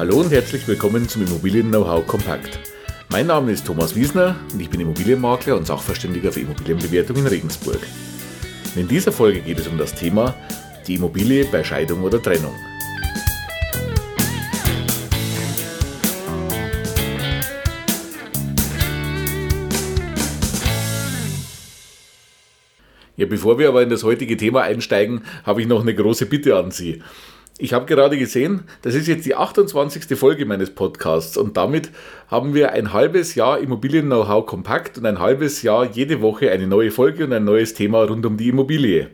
Hallo und herzlich willkommen zum Immobilien-Know-how Kompakt. Mein Name ist Thomas Wiesner und ich bin Immobilienmakler und Sachverständiger für Immobilienbewertung in Regensburg. In dieser Folge geht es um das Thema die Immobilie bei Scheidung oder Trennung. Ja, bevor wir aber in das heutige Thema einsteigen, habe ich noch eine große Bitte an Sie. Ich habe gerade gesehen, das ist jetzt die 28. Folge meines Podcasts und damit haben wir ein halbes Jahr Immobilien-Know-how kompakt und ein halbes Jahr jede Woche eine neue Folge und ein neues Thema rund um die Immobilie.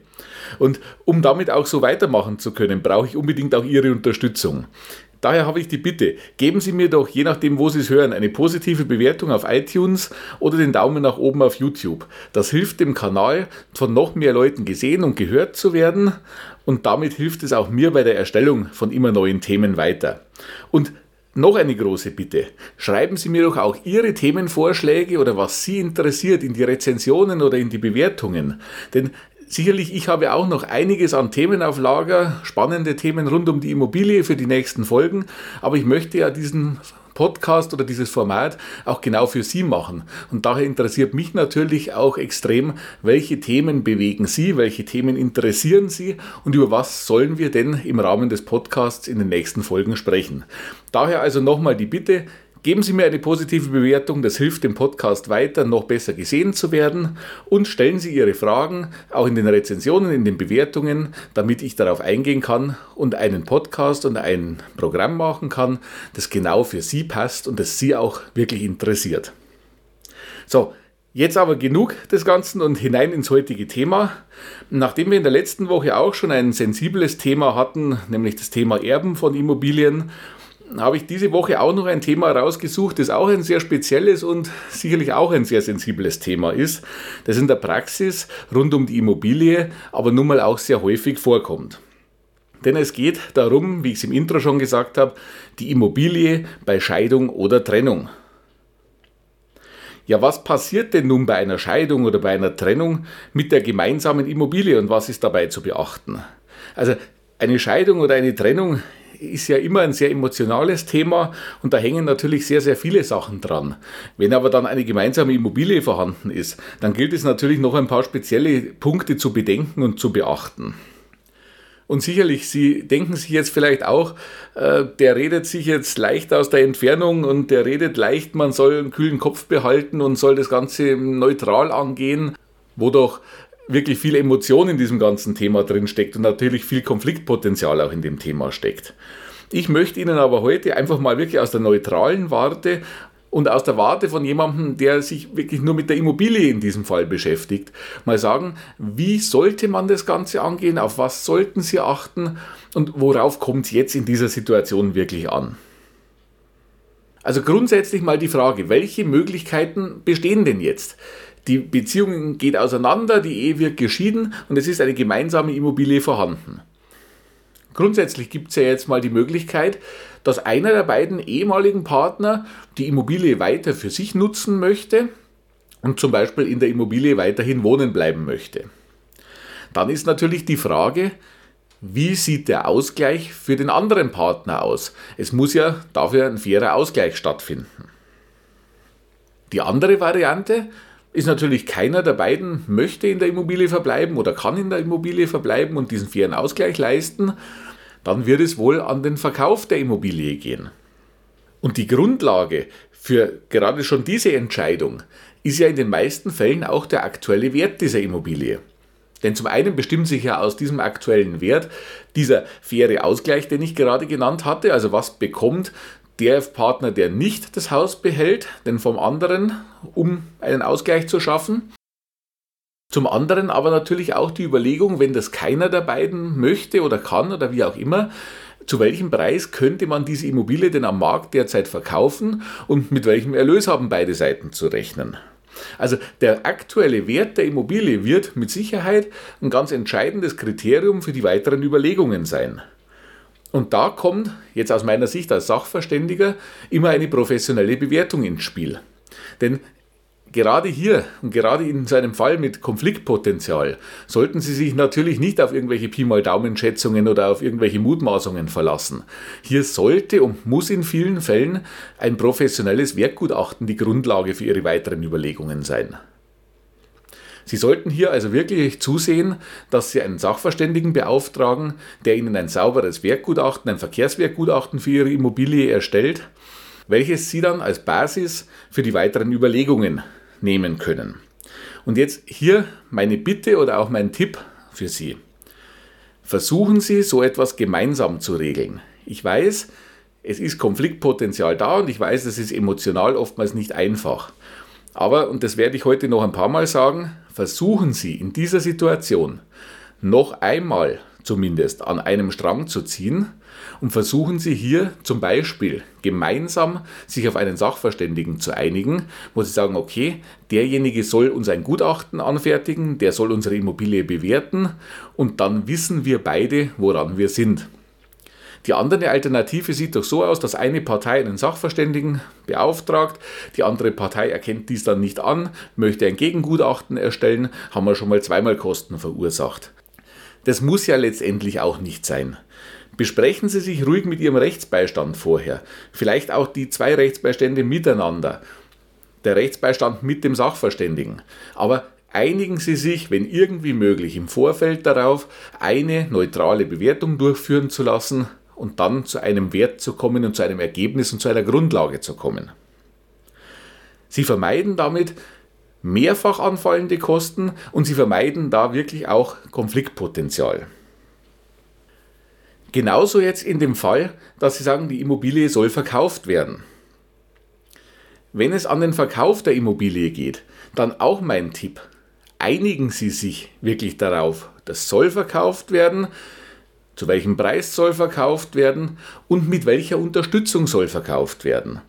Und um damit auch so weitermachen zu können, brauche ich unbedingt auch Ihre Unterstützung. Daher habe ich die Bitte, geben Sie mir doch, je nachdem, wo Sie es hören, eine positive Bewertung auf iTunes oder den Daumen nach oben auf YouTube. Das hilft dem Kanal, von noch mehr Leuten gesehen und gehört zu werden und damit hilft es auch mir bei der Erstellung von immer neuen Themen weiter. Und noch eine große Bitte. Schreiben Sie mir doch auch Ihre Themenvorschläge oder was Sie interessiert in die Rezensionen oder in die Bewertungen. Denn Sicherlich, ich habe auch noch einiges an Themen auf Lager, spannende Themen rund um die Immobilie für die nächsten Folgen, aber ich möchte ja diesen Podcast oder dieses Format auch genau für Sie machen. Und daher interessiert mich natürlich auch extrem, welche Themen bewegen Sie, welche Themen interessieren Sie und über was sollen wir denn im Rahmen des Podcasts in den nächsten Folgen sprechen. Daher also nochmal die Bitte, Geben Sie mir eine positive Bewertung, das hilft dem Podcast weiter, noch besser gesehen zu werden. Und stellen Sie Ihre Fragen auch in den Rezensionen, in den Bewertungen, damit ich darauf eingehen kann und einen Podcast und ein Programm machen kann, das genau für Sie passt und das Sie auch wirklich interessiert. So, Jetzt aber genug des Ganzen und hinein ins heutige Thema. Nachdem wir in der letzten Woche auch schon ein sensibles Thema hatten, nämlich das Thema Erben von Immobilien habe ich diese Woche auch noch ein Thema rausgesucht, das auch ein sehr spezielles und sicherlich auch ein sehr sensibles Thema ist, das in der Praxis rund um die Immobilie aber nun mal auch sehr häufig vorkommt. Denn es geht darum, wie ich es im Intro schon gesagt habe, die Immobilie bei Scheidung oder Trennung. Ja, was passiert denn nun bei einer Scheidung oder bei einer Trennung mit der gemeinsamen Immobilie und was ist dabei zu beachten? Also eine Scheidung oder eine Trennung ist ja immer ein sehr emotionales Thema und da hängen natürlich sehr, sehr viele Sachen dran. Wenn aber dann eine gemeinsame Immobilie vorhanden ist, dann gilt es natürlich noch ein paar spezielle Punkte zu bedenken und zu beachten. Und sicherlich, Sie denken sich jetzt vielleicht auch, äh, der redet sich jetzt leicht aus der Entfernung und der redet leicht, man soll einen kühlen Kopf behalten und soll das Ganze neutral angehen, wo doch wirklich viel Emotion in diesem ganzen Thema drin steckt und natürlich viel Konfliktpotenzial auch in dem Thema steckt. Ich möchte Ihnen aber heute einfach mal wirklich aus der neutralen Warte und aus der Warte von jemandem, der sich wirklich nur mit der Immobilie in diesem Fall beschäftigt, mal sagen, wie sollte man das Ganze angehen, auf was sollten Sie achten und worauf kommt es jetzt in dieser Situation wirklich an. Also grundsätzlich mal die Frage, welche Möglichkeiten bestehen denn jetzt? Die Beziehung geht auseinander, die Ehe wird geschieden und es ist eine gemeinsame Immobilie vorhanden. Grundsätzlich gibt es ja jetzt mal die Möglichkeit, dass einer der beiden ehemaligen Partner die Immobilie weiter für sich nutzen möchte und zum Beispiel in der Immobilie weiterhin wohnen bleiben möchte. Dann ist natürlich die Frage, wie sieht der Ausgleich für den anderen Partner aus? Es muss ja dafür ein fairer Ausgleich stattfinden. Die andere Variante ist natürlich keiner der beiden möchte in der Immobilie verbleiben oder kann in der Immobilie verbleiben und diesen fairen Ausgleich leisten, dann wird es wohl an den Verkauf der Immobilie gehen. Und die Grundlage für gerade schon diese Entscheidung ist ja in den meisten Fällen auch der aktuelle Wert dieser Immobilie. Denn zum einen bestimmt sich ja aus diesem aktuellen Wert dieser faire Ausgleich, den ich gerade genannt hatte, also was bekommt der Partner, der nicht das Haus behält, denn vom anderen, um einen Ausgleich zu schaffen. Zum anderen aber natürlich auch die Überlegung, wenn das keiner der beiden möchte oder kann oder wie auch immer, zu welchem Preis könnte man diese Immobilie denn am Markt derzeit verkaufen und mit welchem Erlös haben beide Seiten zu rechnen. Also der aktuelle Wert der Immobilie wird mit Sicherheit ein ganz entscheidendes Kriterium für die weiteren Überlegungen sein. Und da kommt jetzt aus meiner Sicht als Sachverständiger immer eine professionelle Bewertung ins Spiel. Denn gerade hier und gerade in so einem Fall mit Konfliktpotenzial sollten Sie sich natürlich nicht auf irgendwelche Pi mal Daumenschätzungen oder auf irgendwelche Mutmaßungen verlassen. Hier sollte und muss in vielen Fällen ein professionelles Werkgutachten die Grundlage für Ihre weiteren Überlegungen sein. Sie sollten hier also wirklich zusehen, dass Sie einen Sachverständigen beauftragen, der Ihnen ein sauberes Werkgutachten, ein Verkehrswerkgutachten für Ihre Immobilie erstellt, welches Sie dann als Basis für die weiteren Überlegungen nehmen können. Und jetzt hier meine Bitte oder auch mein Tipp für Sie. Versuchen Sie so etwas gemeinsam zu regeln. Ich weiß, es ist Konfliktpotenzial da und ich weiß, es ist emotional oftmals nicht einfach. Aber, und das werde ich heute noch ein paar Mal sagen, versuchen Sie in dieser Situation noch einmal zumindest an einem Strang zu ziehen und versuchen Sie hier zum Beispiel gemeinsam sich auf einen Sachverständigen zu einigen, wo Sie sagen, okay, derjenige soll uns ein Gutachten anfertigen, der soll unsere Immobilie bewerten und dann wissen wir beide, woran wir sind. Die andere Alternative sieht doch so aus, dass eine Partei einen Sachverständigen beauftragt, die andere Partei erkennt dies dann nicht an, möchte ein Gegengutachten erstellen, haben wir schon mal zweimal Kosten verursacht. Das muss ja letztendlich auch nicht sein. Besprechen Sie sich ruhig mit Ihrem Rechtsbeistand vorher. Vielleicht auch die zwei Rechtsbeistände miteinander. Der Rechtsbeistand mit dem Sachverständigen. Aber einigen Sie sich, wenn irgendwie möglich, im Vorfeld darauf, eine neutrale Bewertung durchführen zu lassen und dann zu einem Wert zu kommen und zu einem Ergebnis und zu einer Grundlage zu kommen. Sie vermeiden damit mehrfach anfallende Kosten und sie vermeiden da wirklich auch Konfliktpotenzial. Genauso jetzt in dem Fall, dass Sie sagen, die Immobilie soll verkauft werden. Wenn es an den Verkauf der Immobilie geht, dann auch mein Tipp. Einigen Sie sich wirklich darauf, das soll verkauft werden, zu welchem Preis soll verkauft werden und mit welcher Unterstützung soll verkauft werden.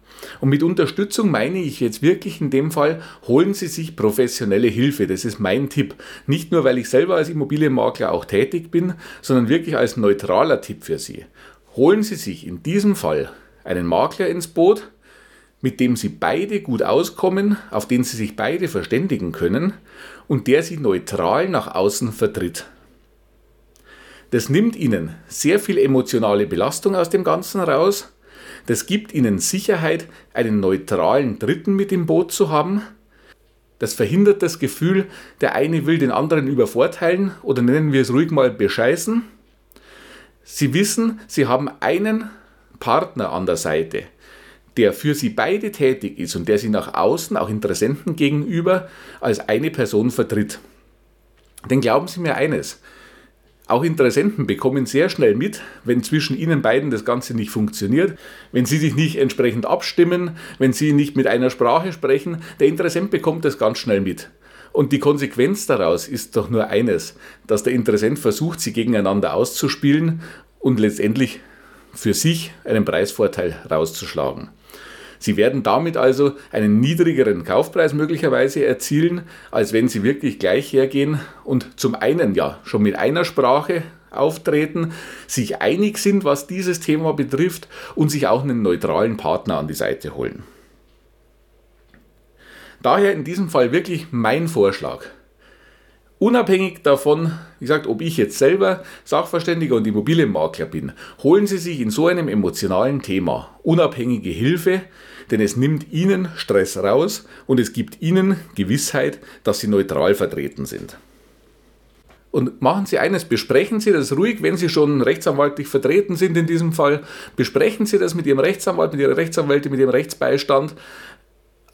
Und mit Unterstützung meine ich jetzt wirklich in dem Fall, holen Sie sich professionelle Hilfe. Das ist mein Tipp. Nicht nur, weil ich selber als Immobilienmakler auch tätig bin, sondern wirklich als neutraler Tipp für Sie. Holen Sie sich in diesem Fall einen Makler ins Boot, mit dem Sie beide gut auskommen, auf den Sie sich beide verständigen können und der Sie neutral nach außen vertritt. Das nimmt ihnen sehr viel emotionale Belastung aus dem Ganzen raus. Das gibt ihnen Sicherheit, einen neutralen Dritten mit im Boot zu haben. Das verhindert das Gefühl, der eine will den anderen übervorteilen oder nennen wir es ruhig mal bescheißen. Sie wissen, sie haben einen Partner an der Seite, der für sie beide tätig ist und der sie nach außen, auch Interessenten gegenüber, als eine Person vertritt. Denn glauben Sie mir eines, auch Interessenten bekommen sehr schnell mit, wenn zwischen ihnen beiden das Ganze nicht funktioniert, wenn sie sich nicht entsprechend abstimmen, wenn sie nicht mit einer Sprache sprechen. Der Interessent bekommt das ganz schnell mit. Und die Konsequenz daraus ist doch nur eines, dass der Interessent versucht, sie gegeneinander auszuspielen und letztendlich für sich einen Preisvorteil rauszuschlagen. Sie werden damit also einen niedrigeren Kaufpreis möglicherweise erzielen, als wenn Sie wirklich gleich hergehen und zum einen ja schon mit einer Sprache auftreten, sich einig sind, was dieses Thema betrifft und sich auch einen neutralen Partner an die Seite holen. Daher in diesem Fall wirklich mein Vorschlag. Unabhängig davon, wie gesagt, ob ich jetzt selber Sachverständiger und Immobilienmakler bin, holen Sie sich in so einem emotionalen Thema unabhängige Hilfe, denn es nimmt Ihnen Stress raus und es gibt Ihnen Gewissheit, dass Sie neutral vertreten sind. Und machen Sie eines, besprechen Sie das ruhig, wenn Sie schon rechtsanwaltlich vertreten sind in diesem Fall. Besprechen Sie das mit Ihrem Rechtsanwalt, mit Ihrer Rechtsanwältin, mit Ihrem Rechtsbeistand.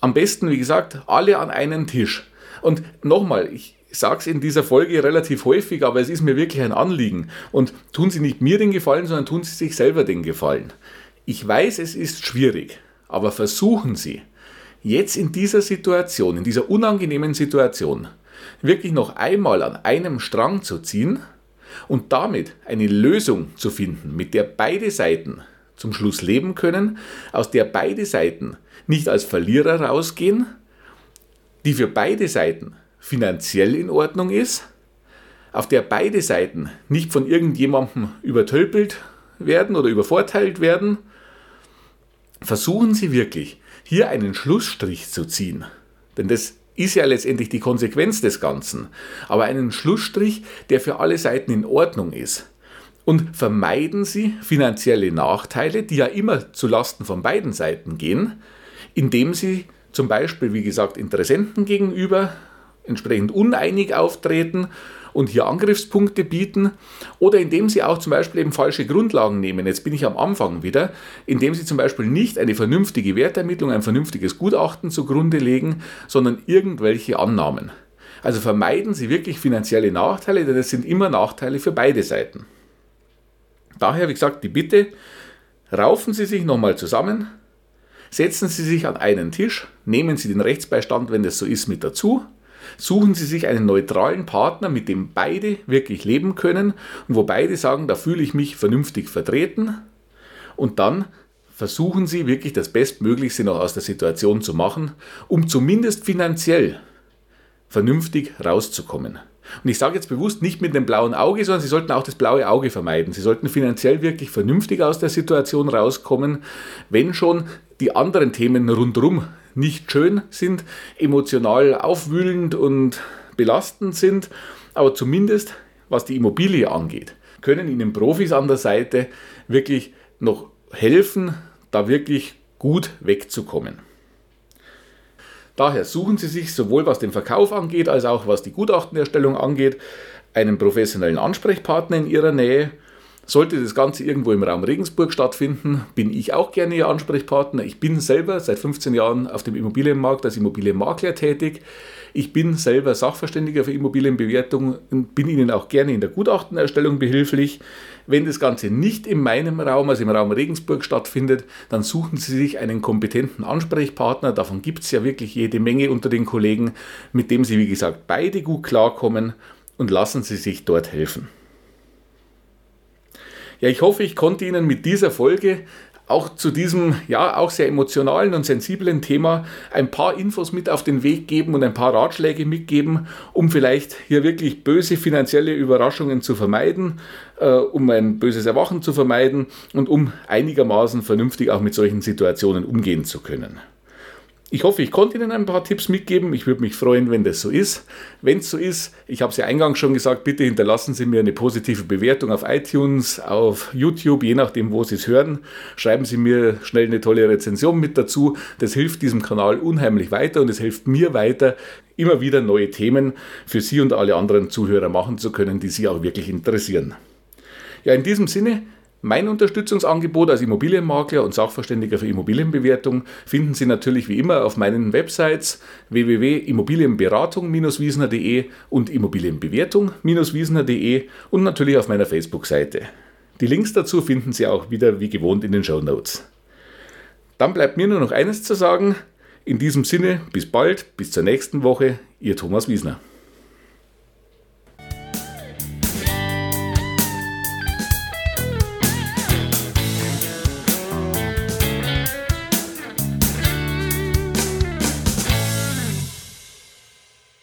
Am besten, wie gesagt, alle an einen Tisch. Und nochmal, ich, ich sage es in dieser Folge relativ häufig, aber es ist mir wirklich ein Anliegen. Und tun Sie nicht mir den Gefallen, sondern tun Sie sich selber den Gefallen. Ich weiß, es ist schwierig, aber versuchen Sie, jetzt in dieser Situation, in dieser unangenehmen Situation, wirklich noch einmal an einem Strang zu ziehen und damit eine Lösung zu finden, mit der beide Seiten zum Schluss leben können, aus der beide Seiten nicht als Verlierer rausgehen, die für beide Seiten finanziell in Ordnung ist, auf der beide Seiten nicht von irgendjemandem übertölpelt werden oder übervorteilt werden, versuchen Sie wirklich, hier einen Schlussstrich zu ziehen. Denn das ist ja letztendlich die Konsequenz des Ganzen, aber einen Schlussstrich, der für alle Seiten in Ordnung ist. Und vermeiden Sie finanzielle Nachteile, die ja immer zu Lasten von beiden Seiten gehen, indem Sie zum Beispiel, wie gesagt, Interessenten gegenüber entsprechend uneinig auftreten und hier Angriffspunkte bieten oder indem sie auch zum Beispiel eben falsche Grundlagen nehmen. Jetzt bin ich am Anfang wieder, indem sie zum Beispiel nicht eine vernünftige Wertermittlung, ein vernünftiges Gutachten zugrunde legen, sondern irgendwelche Annahmen. Also vermeiden Sie wirklich finanzielle Nachteile, denn es sind immer Nachteile für beide Seiten. Daher, wie gesagt, die Bitte, raufen Sie sich nochmal zusammen, setzen Sie sich an einen Tisch, nehmen Sie den Rechtsbeistand, wenn das so ist, mit dazu Suchen Sie sich einen neutralen Partner, mit dem beide wirklich leben können und wo beide sagen, da fühle ich mich vernünftig vertreten. Und dann versuchen Sie wirklich das Bestmöglichste noch aus der Situation zu machen, um zumindest finanziell vernünftig rauszukommen. Und ich sage jetzt bewusst nicht mit dem blauen Auge, sondern Sie sollten auch das blaue Auge vermeiden. Sie sollten finanziell wirklich vernünftig aus der Situation rauskommen, wenn schon die anderen Themen rundherum nicht schön sind, emotional aufwühlend und belastend sind, aber zumindest was die Immobilie angeht, können Ihnen Profis an der Seite wirklich noch helfen, da wirklich gut wegzukommen. Daher suchen Sie sich sowohl was den Verkauf angeht, als auch was die Gutachtenerstellung angeht, einen professionellen Ansprechpartner in Ihrer Nähe sollte das Ganze irgendwo im Raum Regensburg stattfinden, bin ich auch gerne Ihr Ansprechpartner. Ich bin selber seit 15 Jahren auf dem Immobilienmarkt als Immobilienmakler tätig. Ich bin selber Sachverständiger für Immobilienbewertung und bin Ihnen auch gerne in der Gutachtenerstellung behilflich. Wenn das Ganze nicht in meinem Raum, also im Raum Regensburg stattfindet, dann suchen Sie sich einen kompetenten Ansprechpartner. Davon gibt es ja wirklich jede Menge unter den Kollegen, mit dem Sie, wie gesagt, beide gut klarkommen und lassen Sie sich dort helfen. Ja, ich hoffe, ich konnte Ihnen mit dieser Folge auch zu diesem ja auch sehr emotionalen und sensiblen Thema ein paar Infos mit auf den Weg geben und ein paar Ratschläge mitgeben, um vielleicht hier wirklich böse finanzielle Überraschungen zu vermeiden, äh, um ein böses Erwachen zu vermeiden und um einigermaßen vernünftig auch mit solchen Situationen umgehen zu können. Ich hoffe, ich konnte Ihnen ein paar Tipps mitgeben. Ich würde mich freuen, wenn das so ist. Wenn es so ist, ich habe es ja eingangs schon gesagt, bitte hinterlassen Sie mir eine positive Bewertung auf iTunes, auf YouTube, je nachdem, wo Sie es hören. Schreiben Sie mir schnell eine tolle Rezension mit dazu. Das hilft diesem Kanal unheimlich weiter und es hilft mir weiter, immer wieder neue Themen für Sie und alle anderen Zuhörer machen zu können, die Sie auch wirklich interessieren. Ja, in diesem Sinne, mein Unterstützungsangebot als Immobilienmakler und Sachverständiger für Immobilienbewertung finden Sie natürlich wie immer auf meinen Websites www.immobilienberatung-wiesner.de und Immobilienbewertung-wiesner.de und natürlich auf meiner Facebook-Seite. Die Links dazu finden Sie auch wieder wie gewohnt in den Show Notes. Dann bleibt mir nur noch eines zu sagen. In diesem Sinne, bis bald, bis zur nächsten Woche, Ihr Thomas Wiesner.